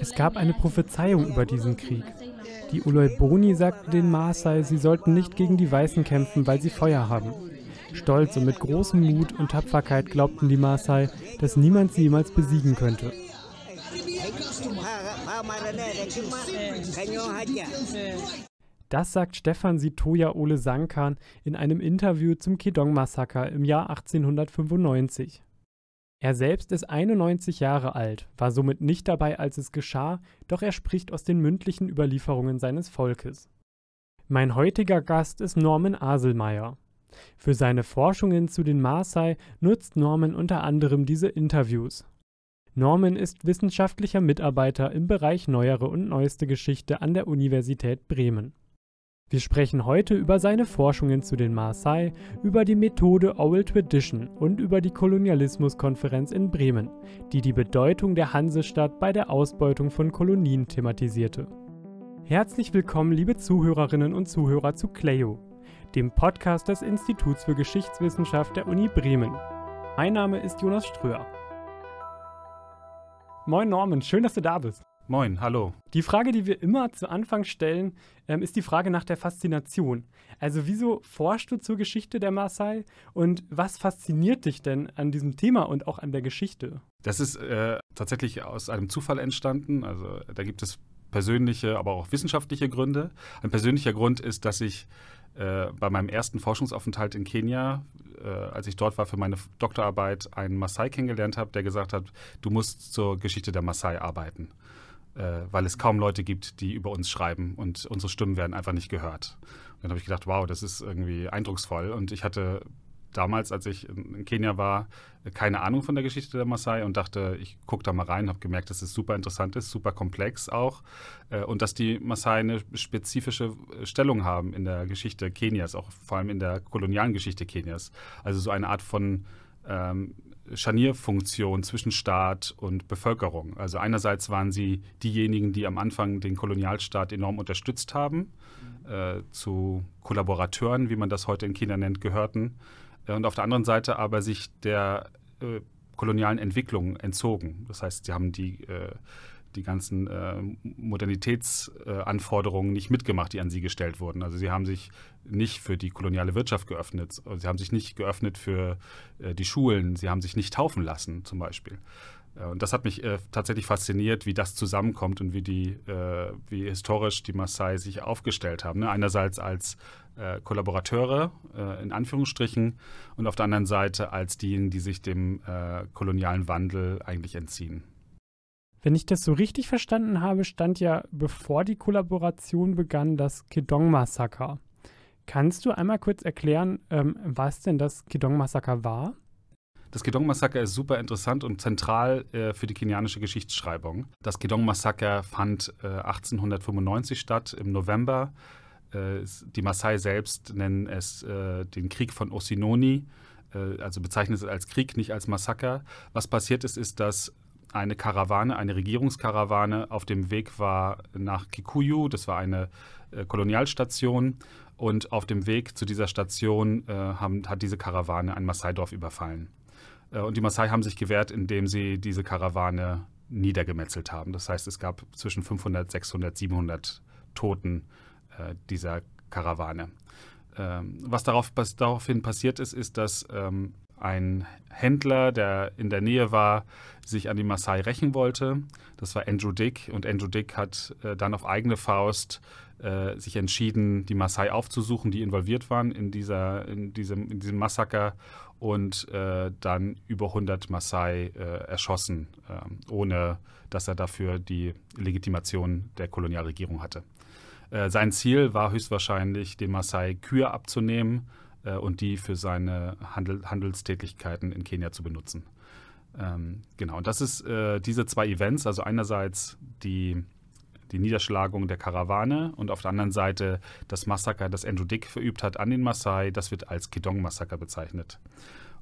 Es gab eine Prophezeiung über diesen Krieg. Die Uloiboni sagten den Maasai, sie sollten nicht gegen die Weißen kämpfen, weil sie Feuer haben. Stolz und mit großem Mut und Tapferkeit glaubten die Maasai, dass niemand sie jemals besiegen könnte. Das sagt Stefan Sitoja Ole Sankan in einem Interview zum Kedong-Massaker im Jahr 1895. Er selbst ist 91 Jahre alt, war somit nicht dabei, als es geschah, doch er spricht aus den mündlichen Überlieferungen seines Volkes. Mein heutiger Gast ist Norman Aselmeier. Für seine Forschungen zu den Maasai nutzt Norman unter anderem diese Interviews. Norman ist wissenschaftlicher Mitarbeiter im Bereich Neuere und Neueste Geschichte an der Universität Bremen. Wir sprechen heute über seine Forschungen zu den Maasai, über die Methode Oral Tradition und über die Kolonialismuskonferenz in Bremen, die die Bedeutung der Hansestadt bei der Ausbeutung von Kolonien thematisierte. Herzlich willkommen, liebe Zuhörerinnen und Zuhörer zu CLEO, dem Podcast des Instituts für Geschichtswissenschaft der Uni Bremen. Mein Name ist Jonas Ströer. Moin Norman, schön, dass du da bist. Moin, hallo. Die Frage, die wir immer zu Anfang stellen, ähm, ist die Frage nach der Faszination. Also wieso forschst du zur Geschichte der Maasai und was fasziniert dich denn an diesem Thema und auch an der Geschichte? Das ist äh, tatsächlich aus einem Zufall entstanden. Also da gibt es persönliche, aber auch wissenschaftliche Gründe. Ein persönlicher Grund ist, dass ich äh, bei meinem ersten Forschungsaufenthalt in Kenia, äh, als ich dort war für meine Doktorarbeit, einen Maasai kennengelernt habe, der gesagt hat, du musst zur Geschichte der Maasai arbeiten äh, weil es kaum Leute gibt, die über uns schreiben und unsere Stimmen werden einfach nicht gehört. Und dann habe ich gedacht, wow, das ist irgendwie eindrucksvoll. Und ich hatte damals, als ich in Kenia war, keine Ahnung von der Geschichte der Maasai und dachte, ich gucke da mal rein, habe gemerkt, dass es super interessant ist, super komplex auch äh, und dass die Maasai eine spezifische Stellung haben in der Geschichte Kenias, auch vor allem in der kolonialen Geschichte Kenias. Also so eine Art von ähm, Scharnierfunktion zwischen Staat und Bevölkerung. Also einerseits waren sie diejenigen, die am Anfang den Kolonialstaat enorm unterstützt haben, äh, zu Kollaborateuren, wie man das heute in China nennt, gehörten. Äh, und auf der anderen Seite aber sich der äh, kolonialen Entwicklung entzogen. Das heißt, sie haben die äh, die ganzen äh, Modernitätsanforderungen äh, nicht mitgemacht, die an sie gestellt wurden. Also sie haben sich nicht für die koloniale Wirtschaft geöffnet, sie haben sich nicht geöffnet für äh, die Schulen, sie haben sich nicht taufen lassen zum Beispiel. Äh, und das hat mich äh, tatsächlich fasziniert, wie das zusammenkommt und wie, die, äh, wie historisch die Maasai sich aufgestellt haben. Ne? Einerseits als Kollaborateure in Anführungsstrichen und auf der anderen Seite als diejenigen, die sich dem kolonialen Wandel eigentlich entziehen. Wenn ich das so richtig verstanden habe, stand ja, bevor die Kollaboration begann, das Kedong-Massaker. Kannst du einmal kurz erklären, ähm, was denn das Kedong-Massaker war? Das Kedong-Massaker ist super interessant und zentral äh, für die kenianische Geschichtsschreibung. Das Kedong-Massaker fand äh, 1895 statt, im November. Äh, die Maasai selbst nennen es äh, den Krieg von Osinoni, äh, also bezeichnen es als Krieg, nicht als Massaker. Was passiert ist, ist, dass eine Karawane, eine Regierungskarawane auf dem Weg war nach Kikuyu. Das war eine äh, Kolonialstation. Und auf dem Weg zu dieser Station äh, haben, hat diese Karawane ein Maasai-Dorf überfallen. Äh, und die Maasai haben sich gewehrt, indem sie diese Karawane niedergemetzelt haben. Das heißt, es gab zwischen 500, 600, 700 Toten äh, dieser Karawane. Ähm, was darauf, daraufhin passiert ist, ist, dass ähm, ein Händler, der in der Nähe war, sich an die Maasai rächen wollte. Das war Andrew Dick und Andrew Dick hat äh, dann auf eigene Faust äh, sich entschieden, die Maasai aufzusuchen, die involviert waren in, dieser, in, diesem, in diesem Massaker und äh, dann über 100 Maasai äh, erschossen, ähm, ohne dass er dafür die Legitimation der Kolonialregierung hatte. Äh, sein Ziel war höchstwahrscheinlich, den Maasai Kühe abzunehmen äh, und die für seine Handel, Handelstätigkeiten in Kenia zu benutzen. Ähm, genau, und das ist äh, diese zwei Events, also einerseits die, die Niederschlagung der Karawane und auf der anderen Seite das Massaker, das Andrew Dick verübt hat an den Maasai, das wird als Kedong-Massaker bezeichnet.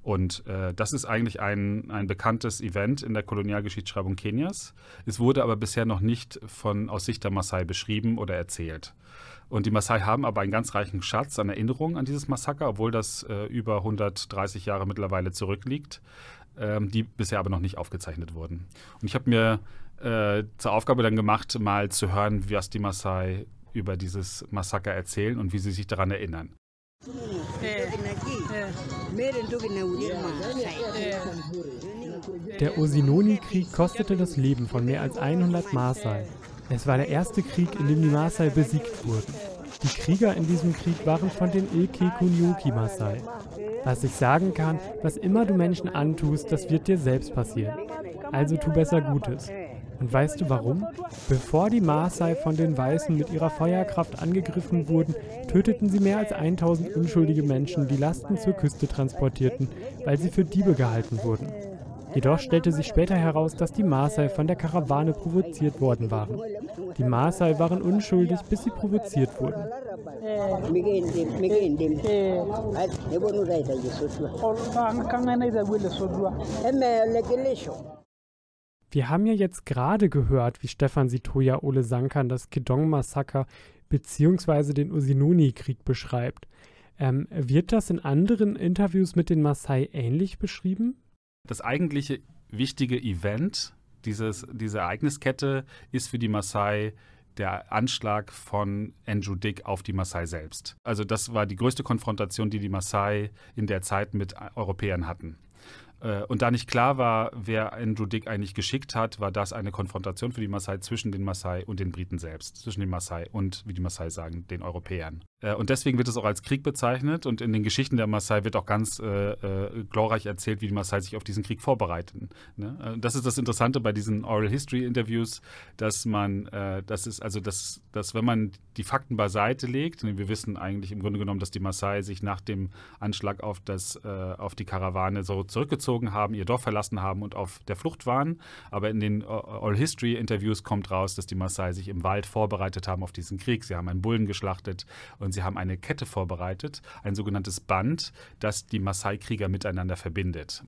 Und äh, das ist eigentlich ein, ein bekanntes Event in der Kolonialgeschichtsschreibung Kenias. Es wurde aber bisher noch nicht von, aus Sicht der Maasai beschrieben oder erzählt. Und die Maasai haben aber einen ganz reichen Schatz an Erinnerungen an dieses Massaker, obwohl das äh, über 130 Jahre mittlerweile zurückliegt, ähm, die bisher aber noch nicht aufgezeichnet wurden. Und ich habe mir äh, zur Aufgabe dann gemacht, mal zu hören, was die Maasai über dieses Massaker erzählen und wie sie sich daran erinnern. Der Osinoni-Krieg kostete das Leben von mehr als 100 Maasai. Es war der erste Krieg, in dem die Maasai besiegt wurden. Die Krieger in diesem Krieg waren von den Ilke Kunyoki Maasai. Was ich sagen kann, was immer du Menschen antust, das wird dir selbst passieren. Also tu besser Gutes. Und weißt du warum? Bevor die Maasai von den Weißen mit ihrer Feuerkraft angegriffen wurden, töteten sie mehr als 1000 unschuldige Menschen, die Lasten zur Küste transportierten, weil sie für Diebe gehalten wurden. Jedoch stellte sich später heraus, dass die Maasai von der Karawane provoziert worden waren. Die Maasai waren unschuldig, bis sie provoziert wurden. Wir haben ja jetzt gerade gehört, wie Stefan Sitoya Ole Sankan das Kedong-Massaker bzw. den Usinoni-Krieg beschreibt. Ähm, wird das in anderen Interviews mit den Maasai ähnlich beschrieben? Das eigentliche wichtige Event dieses, diese Ereigniskette ist für die Maasai der Anschlag von Andrew Dick auf die Maasai selbst. Also das war die größte Konfrontation, die die Maasai in der Zeit mit Europäern hatten. Äh, und da nicht klar war, wer Andrew Dick eigentlich geschickt hat, war das eine Konfrontation für die Maasai zwischen den Maasai und den Briten selbst, zwischen den Maasai und, wie die Maasai sagen, den Europäern. Äh, und deswegen wird es auch als Krieg bezeichnet und in den Geschichten der Maasai wird auch ganz äh, äh, glorreich erzählt, wie die Maasai sich auf diesen Krieg vorbereiten. Ne? Das ist das Interessante bei diesen Oral History Interviews, dass man, äh, das ist also, dass, dass wenn man die Fakten beiseite legt, wir wissen eigentlich im Grunde genommen, dass die Maasai sich nach dem Anschlag auf, das, äh, auf die Karawane so zurückgezogen haben, ihr Dorf verlassen haben und auf der Flucht waren. Aber in den Oral History Interviews kommt raus, dass die Maasai sich im Wald vorbereitet haben auf diesen Krieg. Sie haben einen Bullen geschlachtet und sie haben eine Kette vorbereitet, ein sogenanntes Band, das die Maasai-Krieger miteinander verbindet.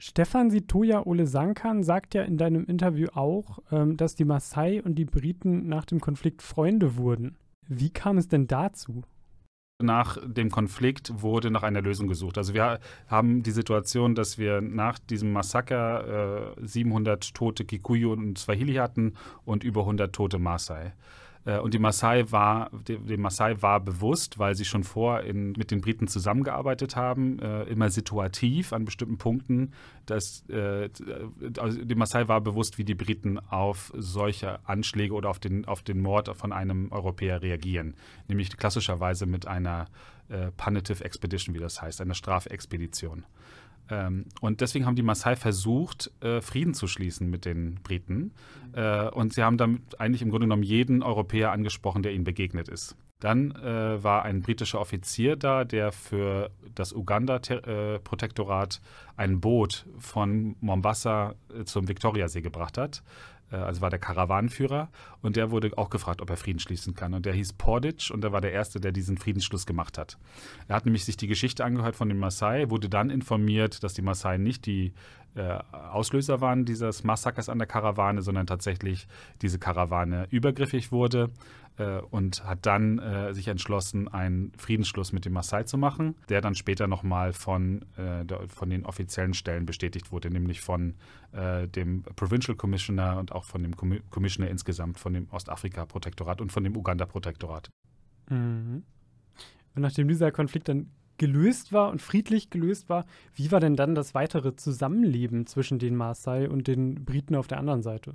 Stefan Sitoya Ole Sankan sagt ja in deinem Interview auch, ähm, dass die Maasai und die Briten nach dem Konflikt Freunde wurden. Wie kam es denn dazu? Nach dem Konflikt wurde nach einer Lösung gesucht. Also wir haben die Situation, dass wir nach diesem Massaker äh, 700 tote Kikuyu und Swahili hatten und über 100 tote Maasai. Äh, und die Maasai war, dem Maasai war bewusst, weil sie schon vor in, mit den Briten zusammengearbeitet haben, äh, immer situativ an bestimmten Punkten, dass äh, also dem Maasai war bewusst, wie die Briten auf solche Anschläge oder auf den, auf den Mord von einem Europäer reagieren. Nämlich klassischerweise mit einer äh, Punitive Expedition, wie das heißt, einer Strafexpedition. Ähm, und deswegen haben die Maasai versucht, äh, Frieden zu schließen mit den Briten. Äh, und sie haben damit eigentlich im Grunde genommen jeden Europäer angesprochen, der ihnen begegnet ist. Dann äh, war ein britischer Offizier da, der für das Uganda-Protektorat äh, ein Boot von Mombasa äh, zum Viktoriasee gebracht hat. Äh, also war der Karawanenführer und der wurde auch gefragt, ob er Frieden schließen kann. Und der hieß Portage und er war der Erste, der diesen Friedensschluss gemacht hat. Er hat nämlich sich die Geschichte angehört von den Maasai, wurde dann informiert, dass die Maasai nicht die äh, Auslöser waren dieses Massakers an der Karawane, sondern tatsächlich diese Karawane übergriffig wurde äh, und hat dann äh, sich entschlossen, einen Friedensschluss mit dem Maasai zu machen, der dann später nochmal von, äh, von den offiziellen Stellen bestätigt wurde, nämlich von äh, dem Provincial Commissioner und auch von dem Commissioner insgesamt, von dem Ostafrika-Protektorat und von dem Uganda-Protektorat. Mhm. Und nachdem dieser Konflikt dann gelöst war und friedlich gelöst war, wie war denn dann das weitere Zusammenleben zwischen den Maasai und den Briten auf der anderen Seite?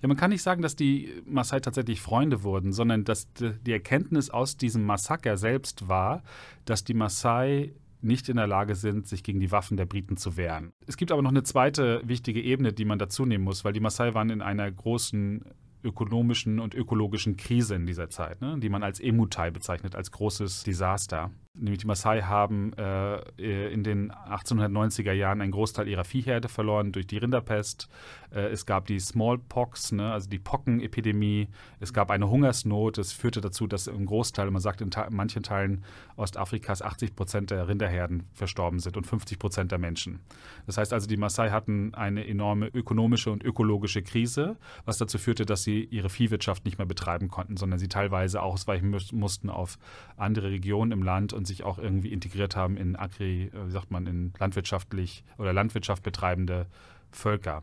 Ja, man kann nicht sagen, dass die Maasai tatsächlich Freunde wurden, sondern dass die Erkenntnis aus diesem Massaker selbst war, dass die Maasai nicht in der Lage sind, sich gegen die Waffen der Briten zu wehren. Es gibt aber noch eine zweite wichtige Ebene, die man dazu nehmen muss, weil die Maasai waren in einer großen ökonomischen und ökologischen Krise in dieser Zeit, ne, die man als Emutai bezeichnet, als großes Desaster. Nämlich die Maasai haben äh, in den 1890er Jahren einen Großteil ihrer Viehherde verloren durch die Rinderpest. Äh, es gab die Smallpox, ne, also die Pockenepidemie. Es gab eine Hungersnot. Das führte dazu, dass im Großteil, man sagt in, manchen Teilen Ostafrikas 80 Prozent der Rinderherden verstorben sind und 50 Prozent der Menschen. Das heißt also, die Maasai hatten eine enorme ökonomische und ökologische Krise, was dazu führte, dass sie ihre Viehwirtschaft nicht mehr betreiben konnten, sondern sie teilweise ausweichen mussten auf andere Regionen im Land und sich auch irgendwie integriert haben in Agri, äh, wie sagt man, in landwirtschaftlich oder Landwirtschaft betreibende Völker.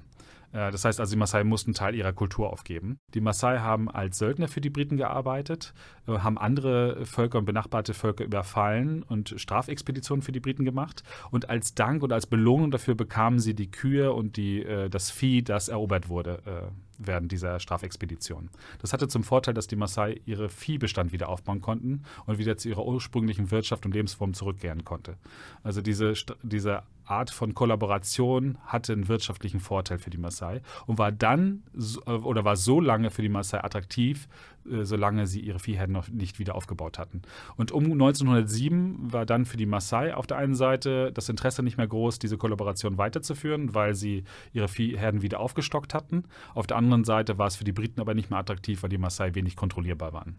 Äh, das heißt also, die Maasai mussten Teil ihrer Kultur aufgeben. Die Maasai haben als Söldner für die Briten gearbeitet, äh, haben andere Völker und benachbarte Völker überfallen und Strafexpeditionen für die Briten gemacht. Und als Dank und als Belohnung dafür bekamen sie die Kühe und die, das Vieh, das erobert wurde während dieser Strafexpedition. Das hatte zum Vorteil, dass die Maasai ihre Viehbestand wieder aufbauen konnten und wieder zu ihrer ursprünglichen Wirtschaft und Lebensform zurückkehren konnte. Also diese, diese Art von Kollaboration hatte einen wirtschaftlichen Vorteil für die Maasai und war dann oder war so lange für die Maasai attraktiv, äh, solange sie ihre Viehherden noch nicht wieder aufgebaut hatten. Und um 1907 war dann für die Maasai auf der einen Seite das Interesse nicht mehr groß, diese Kollaboration weiterzuführen, weil sie ihre Viehherden wieder aufgestockt hatten. Auf der anderen Seite war es für die Briten aber nicht mehr attraktiv, weil die Maasai wenig kontrollierbar waren.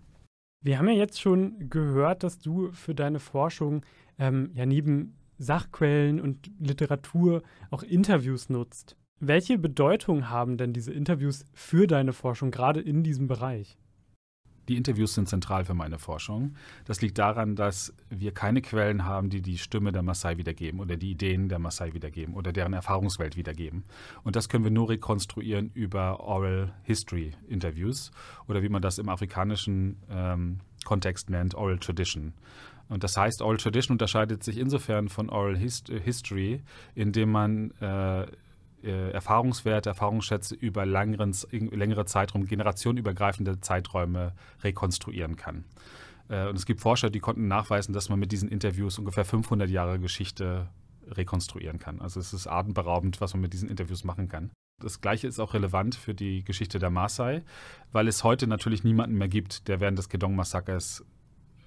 Wir haben ja jetzt schon gehört, dass du für deine Forschung ähm, ja neben Sachquellen und Literatur auch Interviews nutzt. Welche Bedeutung haben denn diese Interviews für deine Forschung, gerade in diesem Bereich? Die Interviews sind zentral für meine Forschung. Das liegt daran, dass wir keine Quellen haben, die die Stimme der Maasai wiedergeben oder die Ideen der Maasai wiedergeben oder deren Erfahrungswelt wiedergeben. Und das können wir nur rekonstruieren über Oral History Interviews oder wie man das im afrikanischen ähm, Kontext nennt, Oral Tradition. Und das heißt, Oral Tradition unterscheidet sich insofern von Oral Hist History, indem man äh, äh, Erfahrungswerte, Erfahrungsschätze über längeren, längere Zeitraum, generationenübergreifende Zeiträume rekonstruieren kann. Äh, und es gibt Forscher, die konnten nachweisen, dass man mit diesen Interviews ungefähr 500 Jahre Geschichte rekonstruieren kann. Also es ist atemberaubend, was man mit diesen Interviews machen kann. Das Gleiche ist auch relevant für die Geschichte der Maasai, weil es heute natürlich niemanden mehr gibt, der während des Gedong-Massakers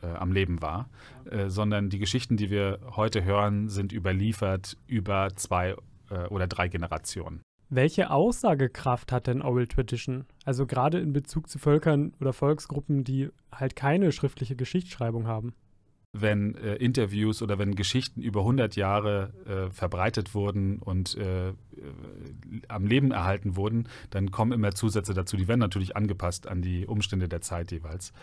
äh, am Leben war, äh, sondern die Geschichten, die wir heute hören, sind überliefert über zwei äh, oder drei Generationen. Welche Aussagekraft hat denn Oral Tradition? Also gerade in Bezug zu Völkern oder Volksgruppen, die halt keine schriftliche Geschichtsschreibung haben? wenn äh, Interviews oder wenn Geschichten über 100 Jahre äh, verbreitet wurden und äh, am Leben erhalten wurden, dann kommen immer Zusätze dazu. Die werden natürlich angepasst an die Umstände der Zeit jeweils.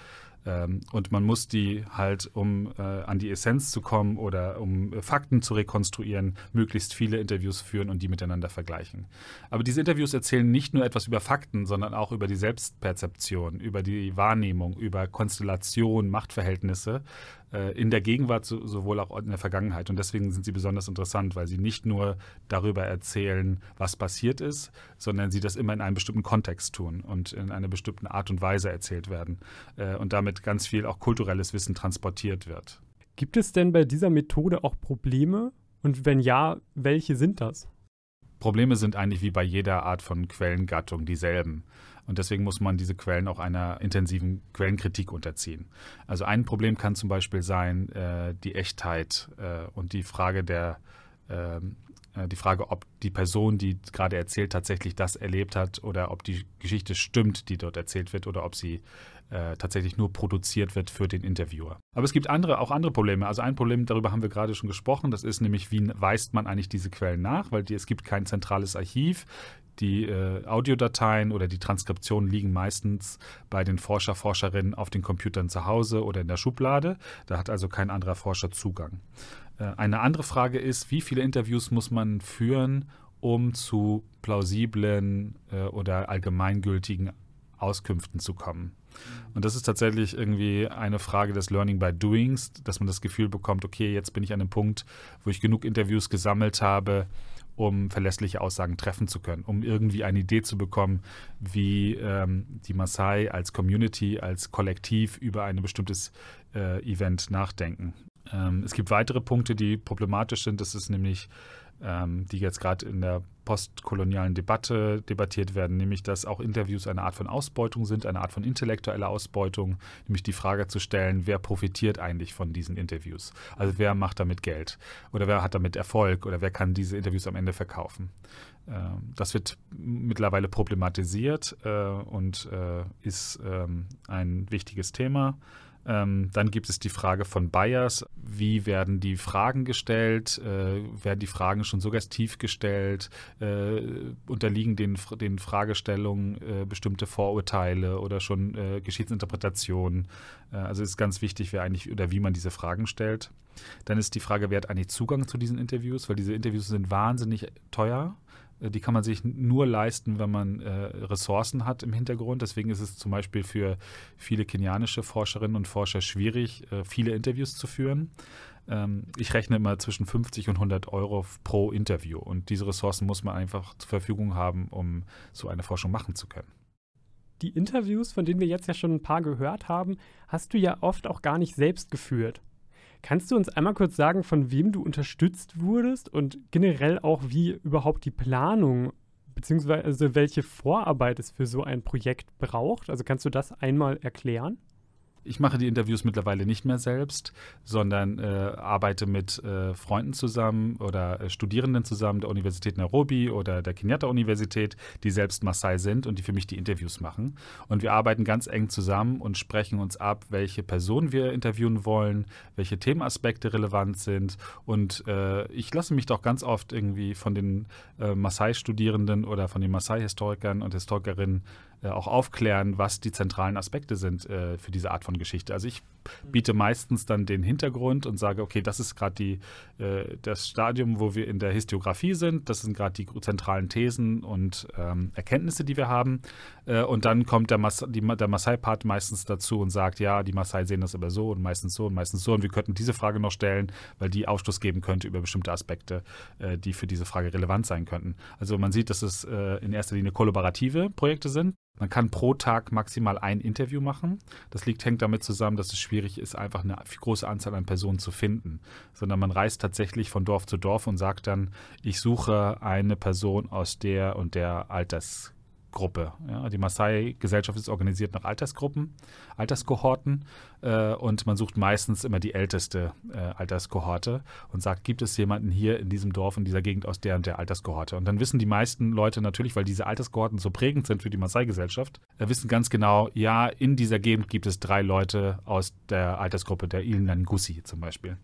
Ähm, und man muss die halt, um äh, an die Essenz zu kommen oder um äh, Fakten zu rekonstruieren, möglichst viele Interviews führen und die miteinander vergleichen. Aber diese Interviews erzählen nicht nur etwas über Fakten, sondern auch über die Selbstperzeption, über die Wahrnehmung, über Konstellation, Machtverhältnisse äh, in der Gegenwart so, sowohl auch in der Vergangenheit. Und deswegen sind sie besonders interessant, weil sie nicht nur darüber erzählen, was passiert ist, sondern sie das immer in einem bestimmten Kontext tun und in einer bestimmten Art und Weise erzählt werden äh, und damit ganz viel auch kulturelles Wissen transportiert wird. Gibt es denn bei dieser Methode auch Probleme? Und wenn ja, welche sind das? Probleme sind eigentlich wie bei jeder Art von Quellengattung dieselben. Und deswegen muss man diese Quellen auch einer intensiven Quellenkritik unterziehen. Also ein Problem kann zum Beispiel sein äh, die Echtheit äh, und die Frage der ähm, äh, die Frage, ob die Person, die gerade erzählt, tatsächlich das erlebt hat oder ob die Geschichte stimmt, die dort erzählt wird oder ob sie äh, tatsächlich nur produziert wird für den Interviewer. Aber es gibt andere, auch andere Probleme. Also ein Problem, darüber haben wir gerade schon gesprochen, das ist nämlich, wie weist man eigentlich diese Quellen nach, weil die, es gibt kein zentrales Archiv. Die äh, Audiodateien oder die Transkriptionen liegen meistens bei den Forscher, Forscherinnen auf den Computern zu Hause oder in der Schublade. Da hat also kein anderer Forscher Zugang. Äh, eine andere Frage ist, wie viele Interviews muss man führen, um zu plausiblen äh, oder allgemeingültigen Auskünften zu kommen? Und das ist tatsächlich irgendwie eine Frage des Learning by Doings, dass man das Gefühl bekommt, okay, jetzt bin ich an einem Punkt, wo ich genug Interviews gesammelt habe, um verlässliche Aussagen treffen zu können, um irgendwie eine Idee zu bekommen, wie ähm, die Maasai als Community, als Kollektiv über ein bestimmtes äh, Event nachdenken. Ähm, es gibt weitere Punkte, die problematisch sind. Das ist nämlich ähm, die jetzt gerade in der postkolonialen Debatte debattiert werden, nämlich dass auch Interviews eine Art von Ausbeutung sind, eine Art von intellektueller Ausbeutung, nämlich die Frage zu stellen, wer profitiert eigentlich von diesen Interviews? Also wer macht damit Geld oder wer hat damit Erfolg oder wer kann diese Interviews am Ende verkaufen? Ähm, das wird mittlerweile problematisiert äh, und äh, ist ähm, ein wichtiges Thema. Ähm, dann gibt es die Frage von Bias. Wie werden die Fragen gestellt? Äh, werden die Fragen schon suggestiv gestellt? Äh, unterliegen den, den Fragestellungen äh, bestimmte Vorurteile oder schon äh, Geschichtsinterpretationen? Äh, also ist ganz wichtig, wer eigentlich oder wie man diese Fragen stellt. Dann ist die Frage, wer hat eigentlich Zugang zu diesen Interviews? Weil diese Interviews sind wahnsinnig teuer. Äh, die kann man sich nur leisten, wenn man äh, Ressourcen hat im Hintergrund. Deswegen ist es zum Beispiel für viele kenianische Forscherinnen und Forscher schwierig, äh, viele Interviews zu führen. Ähm, ich rechne immer zwischen 50 und 100 Euro pro Interview. Und diese Ressourcen muss man einfach zur Verfügung haben, um so eine Forschung machen zu können. Die Interviews, von denen wir jetzt ja schon ein paar gehört haben, hast du ja oft auch gar nicht selbst geführt. Kannst du uns einmal kurz sagen, von wem du unterstützt wurdest und generell auch, wie überhaupt die Planung bzw. welche Vorarbeit es für so ein Projekt braucht? Also kannst du das einmal erklären? Ich mache die Interviews mittlerweile nicht mehr selbst, sondern äh, arbeite mit äh, Freunden zusammen oder äh, Studierenden zusammen der Universität Nairobi oder der Kenyatta-Universität, die selbst Maasai sind und die für mich die Interviews machen. Und wir arbeiten ganz eng zusammen und sprechen uns ab, welche Personen wir interviewen wollen, welche Themenaspekte relevant sind. Und äh, ich lasse mich doch ganz oft irgendwie von den äh, Maasai-Studierenden oder von den Maasai-Historikern und Historikerinnen auch aufklären, was die zentralen Aspekte sind äh, für diese Art von Geschichte. Also ich biete meistens dann den Hintergrund und sage, okay, das ist gerade äh, das Stadium, wo wir in der Historiografie sind. Das sind gerade die zentralen Thesen und ähm, Erkenntnisse, die wir haben. Äh, und dann kommt der, Mas der Maasai-Part meistens dazu und sagt, ja, die Maasai sehen das aber so und meistens so und meistens so. Und wir könnten diese Frage noch stellen, weil die Aufschluss geben könnte über bestimmte Aspekte, äh, die für diese Frage relevant sein könnten. Also man sieht, dass es äh, in erster Linie kollaborative Projekte sind. Man kann pro Tag maximal ein Interview machen. Das liegt, hängt damit zusammen, dass es schwierig ist, einfach eine große Anzahl an Personen zu finden. Sondern man reist tatsächlich von Dorf zu Dorf und sagt dann, ich suche eine Person aus der und der Alters Gruppe. Ja, die Maasai-Gesellschaft ist organisiert nach Altersgruppen, Alterskohorten äh, und man sucht meistens immer die älteste äh, Alterskohorte und sagt, gibt es jemanden hier in diesem Dorf, in dieser Gegend aus der und der Alterskohorte? Und dann wissen die meisten Leute natürlich, weil diese Alterskohorten so prägend sind für die Maasai-Gesellschaft, äh, wissen ganz genau, ja, in dieser Gegend gibt es drei Leute aus der Altersgruppe der Ilangusi zum Beispiel.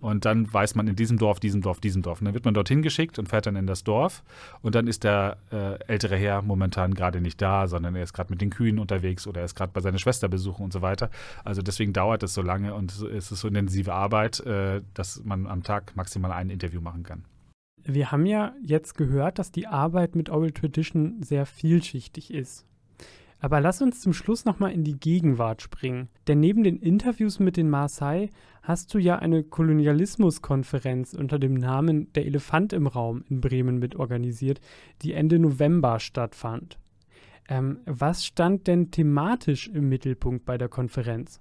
Und dann weiß man in diesem Dorf, diesem Dorf, diesem Dorf. Und dann wird man dorthin geschickt und fährt dann in das Dorf. Und dann ist der äh, ältere Herr momentan gerade nicht da, sondern er ist gerade mit den Kühen unterwegs oder er ist gerade bei seiner Schwester besuchen und so weiter. Also deswegen dauert es so lange und es ist so intensive Arbeit, äh, dass man am Tag maximal ein Interview machen kann. Wir haben ja jetzt gehört, dass die Arbeit mit Oral Tradition sehr vielschichtig ist. Aber lass uns zum Schluss nochmal in die Gegenwart springen. Denn neben den Interviews mit den Maasai hast du ja eine Kolonialismuskonferenz unter dem Namen Der Elefant im Raum in Bremen mitorganisiert, die Ende November stattfand. Ähm, was stand denn thematisch im Mittelpunkt bei der Konferenz?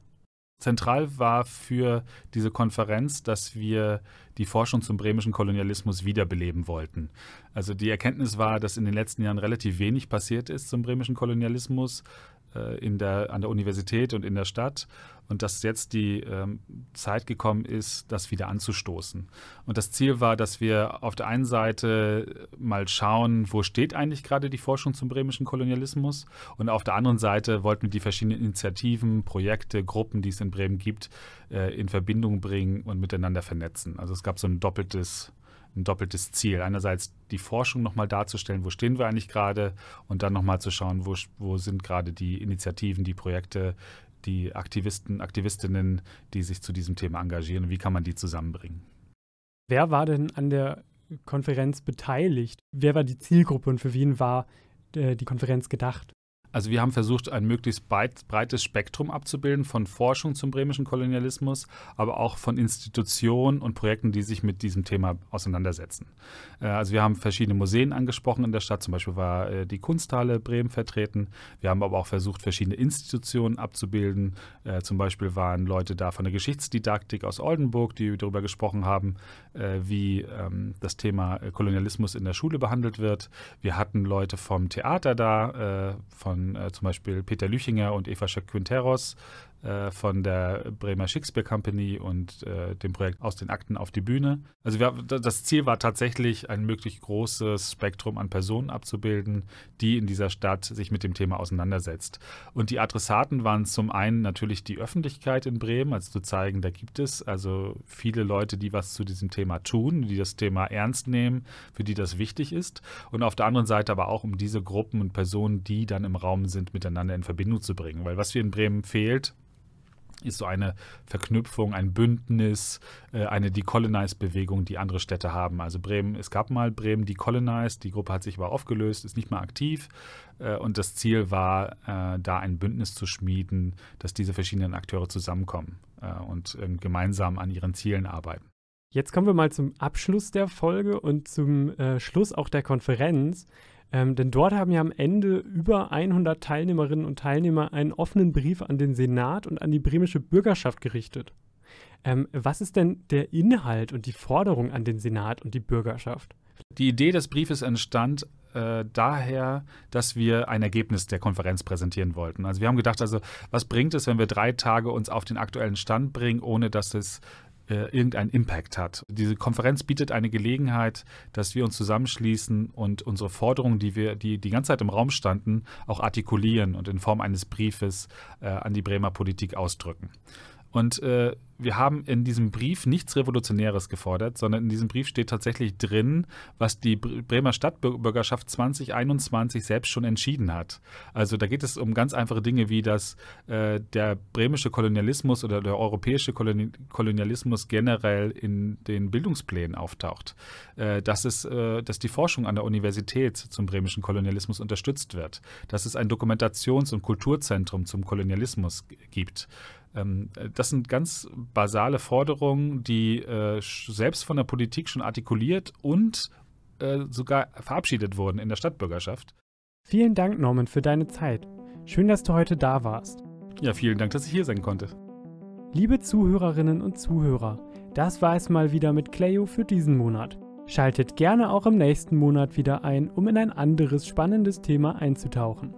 Zentral war für diese Konferenz, dass wir die Forschung zum bremischen Kolonialismus wiederbeleben wollten. Also die Erkenntnis war, dass in den letzten Jahren relativ wenig passiert ist zum bremischen Kolonialismus in der, an der Universität und in der Stadt und dass jetzt die ähm, Zeit gekommen ist, das wieder anzustoßen. Und das Ziel war, dass wir auf der einen Seite mal schauen, wo steht eigentlich gerade die Forschung zum bremischen Kolonialismus und auf der anderen Seite wollten wir die verschiedenen Initiativen, Projekte, Gruppen, die es in Bremen gibt, äh, in Verbindung bringen und miteinander vernetzen. Also es gab so ein doppeltes ein doppeltes Ziel. Einerseits die Forschung nochmal darzustellen, wo stehen wir eigentlich gerade und dann nochmal zu schauen, wo, wo sind gerade die Initiativen, die Projekte, die Aktivisten, Aktivistinnen, die sich zu diesem Thema engagieren wie kann man die zusammenbringen. Wer war denn an der Konferenz beteiligt? Wer war die Zielgruppe und für wen war äh, die Konferenz gedacht? Also wir haben versucht, ein möglichst breites Spektrum abzubilden von Forschung zum bremischen Kolonialismus, aber auch von Institutionen und Projekten, die sich mit diesem Thema auseinandersetzen. Äh, also wir haben verschiedene Museen angesprochen in der Stadt, zum Beispiel war äh, die Kunsthalle Bremen vertreten. Wir haben aber auch versucht, verschiedene Institutionen abzubilden. Äh, zum Beispiel waren Leute da von der Geschichtsdidaktik aus Oldenburg, die darüber gesprochen haben, wie ähm, das Thema Kolonialismus in der Schule behandelt wird. Wir hatten Leute vom Theater da, von äh, zum Beispiel Peter Lüchinger und Eva Schöck-Quinteros von der Bremer Shakespeare Company und äh, dem Projekt Aus den Akten auf die Bühne. Also wir, das Ziel war tatsächlich, ein möglichst großes Spektrum an Personen abzubilden, die in dieser Stadt sich mit dem Thema auseinandersetzt. Und die Adressaten waren zum einen natürlich die Öffentlichkeit in Bremen, also zu zeigen, da gibt es also viele Leute, die was zu diesem Thema tun, die das Thema ernst nehmen, für die das wichtig ist. Und auf der anderen Seite aber auch um diese Gruppen und Personen, die dann im Raum sind, miteinander in Verbindung zu bringen. Weil was wir in Bremen fehlt, ist so eine Verknüpfung, ein Bündnis, äh, eine Decolonize-Bewegung, die andere Städte haben. Also Bremen, es gab mal Bremen Decolonize, die Gruppe hat sich aber aufgelöst, ist nicht mehr aktiv. Äh, und das Ziel war, äh, da ein Bündnis zu schmieden, dass diese verschiedenen Akteure zusammenkommen und gemeinsam an ihren Zielen arbeiten. Jetzt kommen wir mal zum Abschluss der Folge und zum Schluss auch der Konferenz. Ähm, denn dort haben ja am Ende über 100 Teilnehmerinnen und Teilnehmer einen offenen Brief an den Senat und an die bremische Bürgerschaft gerichtet. Ähm, was ist denn der Inhalt und die Forderung an den Senat und die Bürgerschaft? Die Idee des Briefes entstand äh, daher, dass wir ein Ergebnis der Konferenz präsentieren wollten. Also wir haben gedacht, also was bringt es, wenn wir drei Tage uns auf den aktuellen Stand bringen, ohne dass es äh, irgendeinen Impact hat. Diese Konferenz bietet eine Gelegenheit, dass wir uns zusammenschließen und unsere Forderungen, die wir, die die ganze Zeit im Raum standen, auch artikulieren und in Form eines Briefes äh, an die Bremer Politik ausdrücken. Und äh, wir haben in diesem Brief nichts Revolutionäres gefordert, sondern in diesem Brief steht tatsächlich drin, was die Bremer Stadtbürgerschaft 2021 selbst schon entschieden hat. Also da geht es um ganz einfache Dinge wie, dass äh, der bremische Kolonialismus oder der europäische Koloni Kolonialismus generell in den Bildungsplänen auftaucht, äh, dass, es, äh, dass die Forschung an der Universität zum bremischen Kolonialismus unterstützt wird, dass es ein Dokumentations- und Kulturzentrum zum Kolonialismus gibt. Ähm, das sind ganz basale Forderungen, die äh, selbst von der Politik schon artikuliert und äh, sogar verabschiedet wurden in der Stadtbürgerschaft. Vielen Dank, Norman, für deine Zeit. Schön, dass du heute da warst. Ja, vielen Dank, dass ich hier sein konnte. Liebe Zuhörerinnen und Zuhörer, das war es mal wieder mit Cleo für diesen Monat. Schaltet gerne auch im nächsten Monat wieder ein, um in ein anderes spannendes Thema einzutauchen.